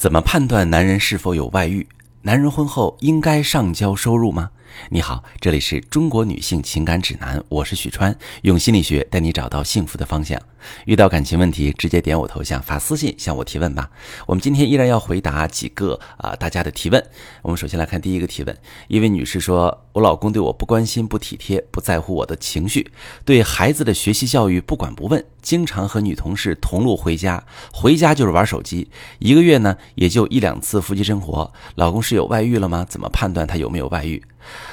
怎么判断男人是否有外遇？男人婚后应该上交收入吗？你好，这里是中国女性情感指南，我是许川，用心理学带你找到幸福的方向。遇到感情问题，直接点我头像发私信向我提问吧。我们今天依然要回答几个啊大家的提问。我们首先来看第一个提问，一位女士说：“我老公对我不关心、不体贴、不在乎我的情绪，对孩子的学习教育不管不问，经常和女同事同路回家，回家就是玩手机，一个月呢也就一两次夫妻生活。老公是有外遇了吗？怎么判断他有没有外遇？”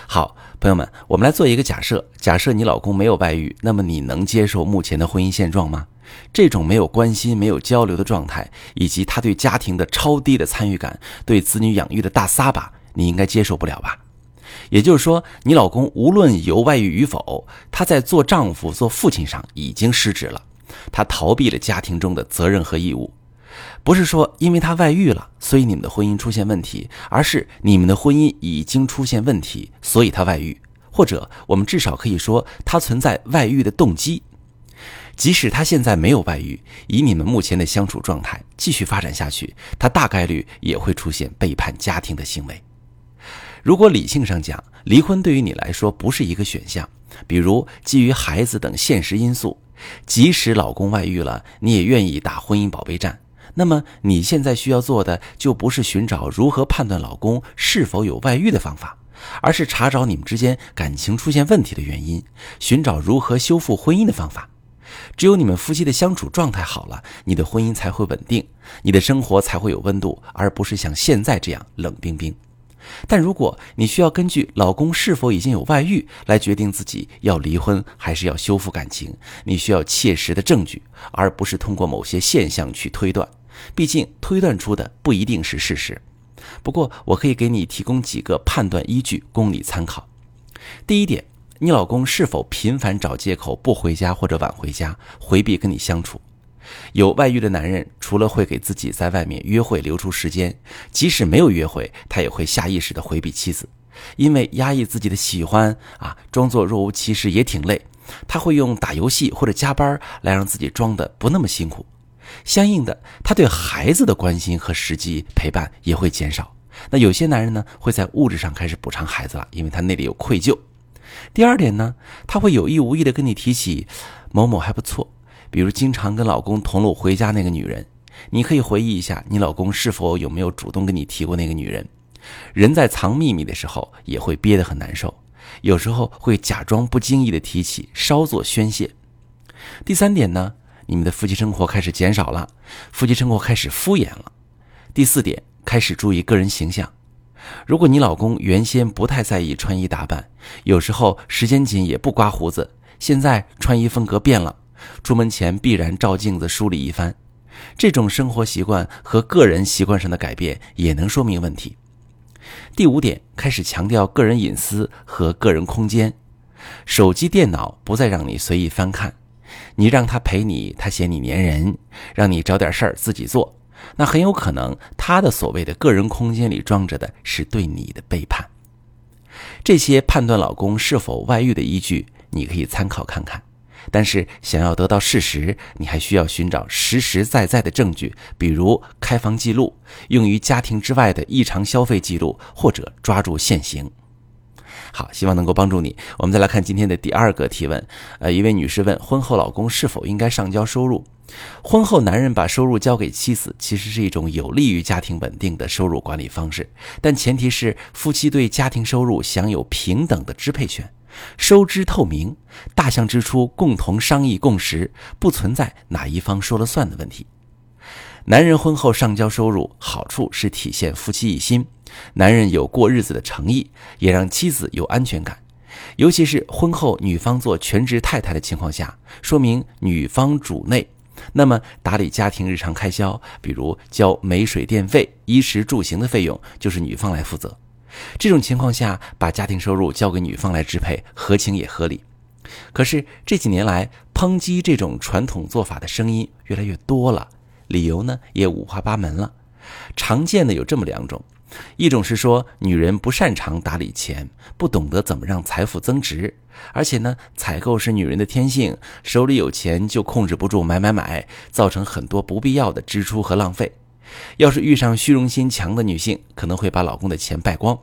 好，朋友们，我们来做一个假设：假设你老公没有外遇，那么你能接受目前的婚姻现状吗？这种没有关心、没有交流的状态，以及他对家庭的超低的参与感，对子女养育的大撒把，你应该接受不了吧？也就是说，你老公无论有外遇与否，他在做丈夫、做父亲上已经失职了，他逃避了家庭中的责任和义务。不是说因为他外遇了，所以你们的婚姻出现问题，而是你们的婚姻已经出现问题，所以他外遇，或者我们至少可以说他存在外遇的动机。即使他现在没有外遇，以你们目前的相处状态继续发展下去，他大概率也会出现背叛家庭的行为。如果理性上讲，离婚对于你来说不是一个选项，比如基于孩子等现实因素，即使老公外遇了，你也愿意打婚姻保卫战。那么你现在需要做的就不是寻找如何判断老公是否有外遇的方法，而是查找你们之间感情出现问题的原因，寻找如何修复婚姻的方法。只有你们夫妻的相处状态好了，你的婚姻才会稳定，你的生活才会有温度，而不是像现在这样冷冰冰。但如果你需要根据老公是否已经有外遇来决定自己要离婚还是要修复感情，你需要切实的证据，而不是通过某些现象去推断。毕竟推断出的不一定是事实，不过我可以给你提供几个判断依据供你参考。第一点，你老公是否频繁找借口不回家或者晚回家，回避跟你相处？有外遇的男人，除了会给自己在外面约会留出时间，即使没有约会，他也会下意识的回避妻子，因为压抑自己的喜欢啊，装作若无其事也挺累，他会用打游戏或者加班来让自己装的不那么辛苦。相应的，他对孩子的关心和实际陪伴也会减少。那有些男人呢，会在物质上开始补偿孩子了，因为他那里有愧疚。第二点呢，他会有意无意的跟你提起某某还不错，比如经常跟老公同路回家那个女人。你可以回忆一下，你老公是否有没有主动跟你提过那个女人？人在藏秘密的时候，也会憋得很难受，有时候会假装不经意的提起，稍作宣泄。第三点呢？你们的夫妻生活开始减少了，夫妻生活开始敷衍了。第四点，开始注意个人形象。如果你老公原先不太在意穿衣打扮，有时候时间紧也不刮胡子，现在穿衣风格变了，出门前必然照镜子梳理一番，这种生活习惯和个人习惯上的改变也能说明问题。第五点，开始强调个人隐私和个人空间，手机、电脑不再让你随意翻看。你让他陪你，他嫌你粘人；让你找点事儿自己做，那很有可能他的所谓的个人空间里装着的是对你的背叛。这些判断老公是否外遇的依据，你可以参考看看。但是想要得到事实，你还需要寻找实实在在的证据，比如开房记录、用于家庭之外的异常消费记录，或者抓住现行。好，希望能够帮助你。我们再来看今天的第二个提问。呃，一位女士问：婚后老公是否应该上交收入？婚后男人把收入交给妻子，其实是一种有利于家庭稳定的收入管理方式，但前提是夫妻对家庭收入享有平等的支配权，收支透明，大项支出共同商议共识，不存在哪一方说了算的问题。男人婚后上交收入，好处是体现夫妻一心，男人有过日子的诚意，也让妻子有安全感。尤其是婚后女方做全职太太的情况下，说明女方主内，那么打理家庭日常开销，比如交煤水电费、衣食住行的费用，就是女方来负责。这种情况下，把家庭收入交给女方来支配，合情也合理。可是这几年来，抨击这种传统做法的声音越来越多了。理由呢也五花八门了，常见的有这么两种，一种是说女人不擅长打理钱，不懂得怎么让财富增值，而且呢采购是女人的天性，手里有钱就控制不住买买买，造成很多不必要的支出和浪费。要是遇上虚荣心强的女性，可能会把老公的钱败光。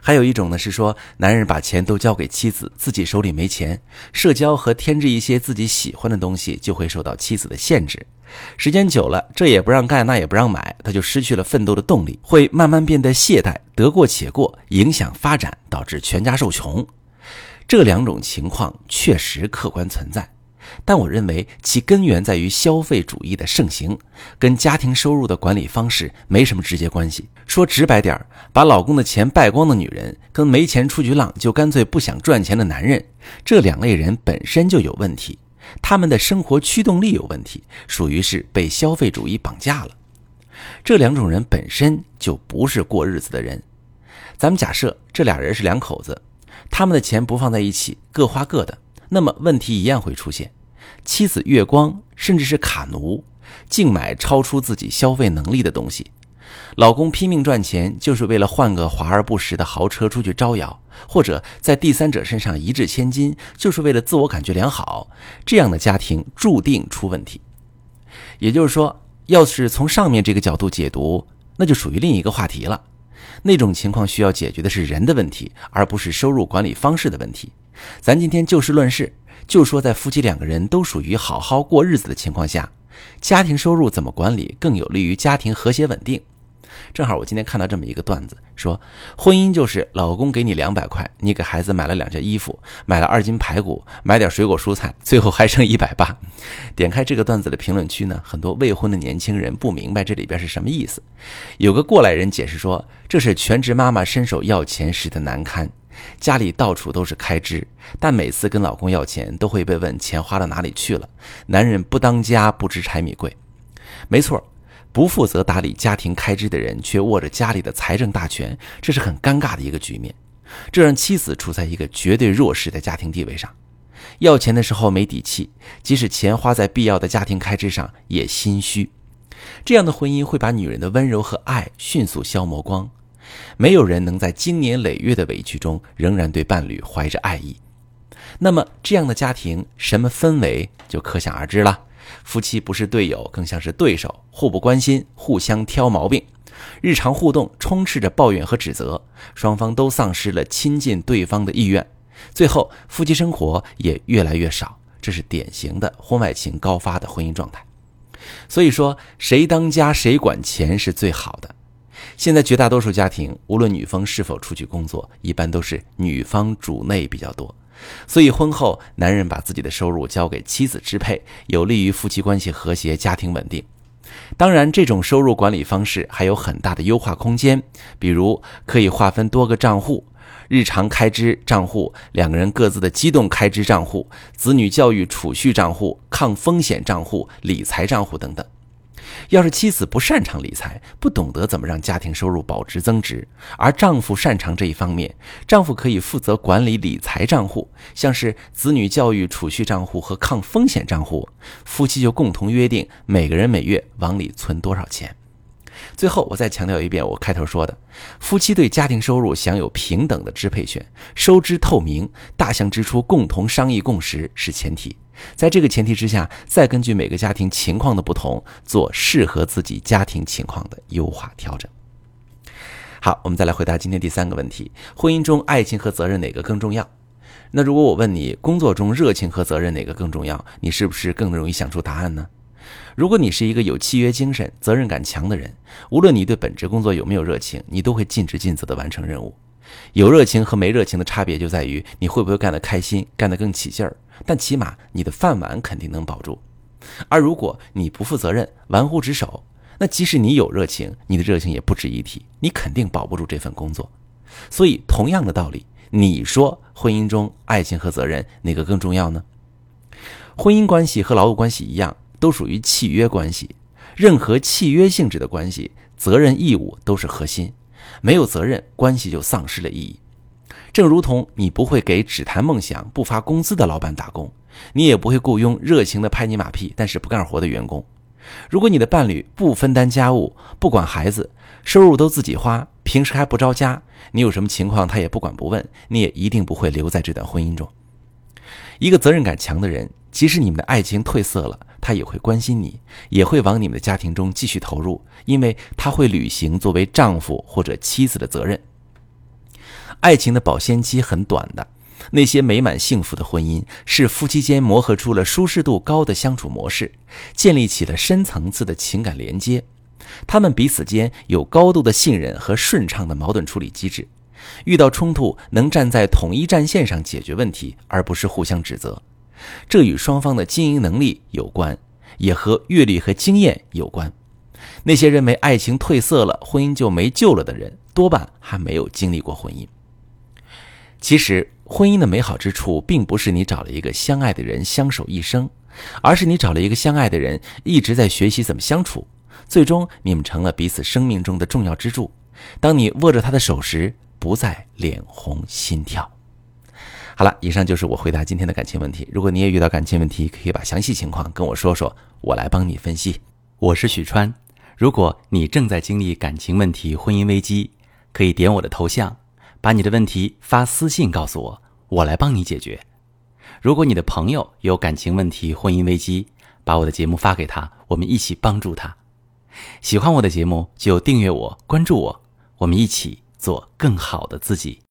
还有一种呢，是说男人把钱都交给妻子，自己手里没钱，社交和添置一些自己喜欢的东西就会受到妻子的限制。时间久了，这也不让干，那也不让买，他就失去了奋斗的动力，会慢慢变得懈怠，得过且过，影响发展，导致全家受穷。这两种情况确实客观存在。但我认为其根源在于消费主义的盛行，跟家庭收入的管理方式没什么直接关系。说直白点儿，把老公的钱败光的女人，跟没钱出去浪就干脆不想赚钱的男人，这两类人本身就有问题，他们的生活驱动力有问题，属于是被消费主义绑架了。这两种人本身就不是过日子的人。咱们假设这俩人是两口子，他们的钱不放在一起，各花各的。那么问题一样会出现，妻子月光甚至是卡奴，净买超出自己消费能力的东西；老公拼命赚钱，就是为了换个华而不实的豪车出去招摇，或者在第三者身上一掷千金，就是为了自我感觉良好。这样的家庭注定出问题。也就是说，要是从上面这个角度解读，那就属于另一个话题了。那种情况需要解决的是人的问题，而不是收入管理方式的问题。咱今天就事论事，就说在夫妻两个人都属于好好过日子的情况下，家庭收入怎么管理更有利于家庭和谐稳定？正好我今天看到这么一个段子，说婚姻就是老公给你两百块，你给孩子买了两件衣服，买了二斤排骨，买点水果蔬菜，最后还剩一百八。点开这个段子的评论区呢，很多未婚的年轻人不明白这里边是什么意思。有个过来人解释说，这是全职妈妈伸手要钱时的难堪。家里到处都是开支，但每次跟老公要钱，都会被问钱花到哪里去了。男人不当家，不知柴米贵。没错，不负责打理家庭开支的人，却握着家里的财政大权，这是很尴尬的一个局面。这让妻子处在一个绝对弱势的家庭地位上，要钱的时候没底气，即使钱花在必要的家庭开支上，也心虚。这样的婚姻会把女人的温柔和爱迅速消磨光。没有人能在经年累月的委屈中仍然对伴侣怀着爱意，那么这样的家庭什么氛围就可想而知了。夫妻不是队友，更像是对手，互不关心，互相挑毛病，日常互动充斥着抱怨和指责，双方都丧失了亲近对方的意愿，最后夫妻生活也越来越少。这是典型的婚外情高发的婚姻状态。所以说，谁当家谁管钱是最好的。现在绝大多数家庭，无论女方是否出去工作，一般都是女方主内比较多，所以婚后男人把自己的收入交给妻子支配，有利于夫妻关系和谐、家庭稳定。当然，这种收入管理方式还有很大的优化空间，比如可以划分多个账户：日常开支账户、两个人各自的机动开支账户、子女教育储蓄账户、抗风险账户、理财账户等等。要是妻子不擅长理财，不懂得怎么让家庭收入保值增值，而丈夫擅长这一方面，丈夫可以负责管理理财账户，像是子女教育储蓄账户和抗风险账户，夫妻就共同约定每个人每月往里存多少钱。最后，我再强调一遍我开头说的：夫妻对家庭收入享有平等的支配权，收支透明，大项支出共同商议共识是前提。在这个前提之下，再根据每个家庭情况的不同，做适合自己家庭情况的优化调整。好，我们再来回答今天第三个问题：婚姻中爱情和责任哪个更重要？那如果我问你，工作中热情和责任哪个更重要？你是不是更容易想出答案呢？如果你是一个有契约精神、责任感强的人，无论你对本职工作有没有热情，你都会尽职尽责地完成任务。有热情和没热情的差别就在于你会不会干得开心，干得更起劲儿。但起码你的饭碗肯定能保住。而如果你不负责任、玩忽职守，那即使你有热情，你的热情也不值一提，你肯定保不住这份工作。所以，同样的道理，你说婚姻中爱情和责任哪个更重要呢？婚姻关系和劳务关系一样，都属于契约关系。任何契约性质的关系，责任义务都是核心。没有责任，关系就丧失了意义。正如同你不会给只谈梦想不发工资的老板打工，你也不会雇佣热情的拍你马屁但是不干活的员工。如果你的伴侣不分担家务，不管孩子，收入都自己花，平时还不着家，你有什么情况他也不管不问，你也一定不会留在这段婚姻中。一个责任感强的人，即使你们的爱情褪色了，他也会关心你，也会往你们的家庭中继续投入，因为他会履行作为丈夫或者妻子的责任。爱情的保鲜期很短的，那些美满幸福的婚姻是夫妻间磨合出了舒适度高的相处模式，建立起了深层次的情感连接，他们彼此间有高度的信任和顺畅的矛盾处理机制，遇到冲突能站在统一战线上解决问题，而不是互相指责。这与双方的经营能力有关，也和阅历和经验有关。那些认为爱情褪色了，婚姻就没救了的人，多半还没有经历过婚姻。其实，婚姻的美好之处，并不是你找了一个相爱的人相守一生，而是你找了一个相爱的人，一直在学习怎么相处，最终你们成了彼此生命中的重要支柱。当你握着他的手时，不再脸红心跳。好了，以上就是我回答今天的感情问题。如果你也遇到感情问题，可以把详细情况跟我说说，我来帮你分析。我是许川，如果你正在经历感情问题、婚姻危机，可以点我的头像，把你的问题发私信告诉我，我来帮你解决。如果你的朋友有感情问题、婚姻危机，把我的节目发给他，我们一起帮助他。喜欢我的节目就订阅我、关注我，我们一起做更好的自己。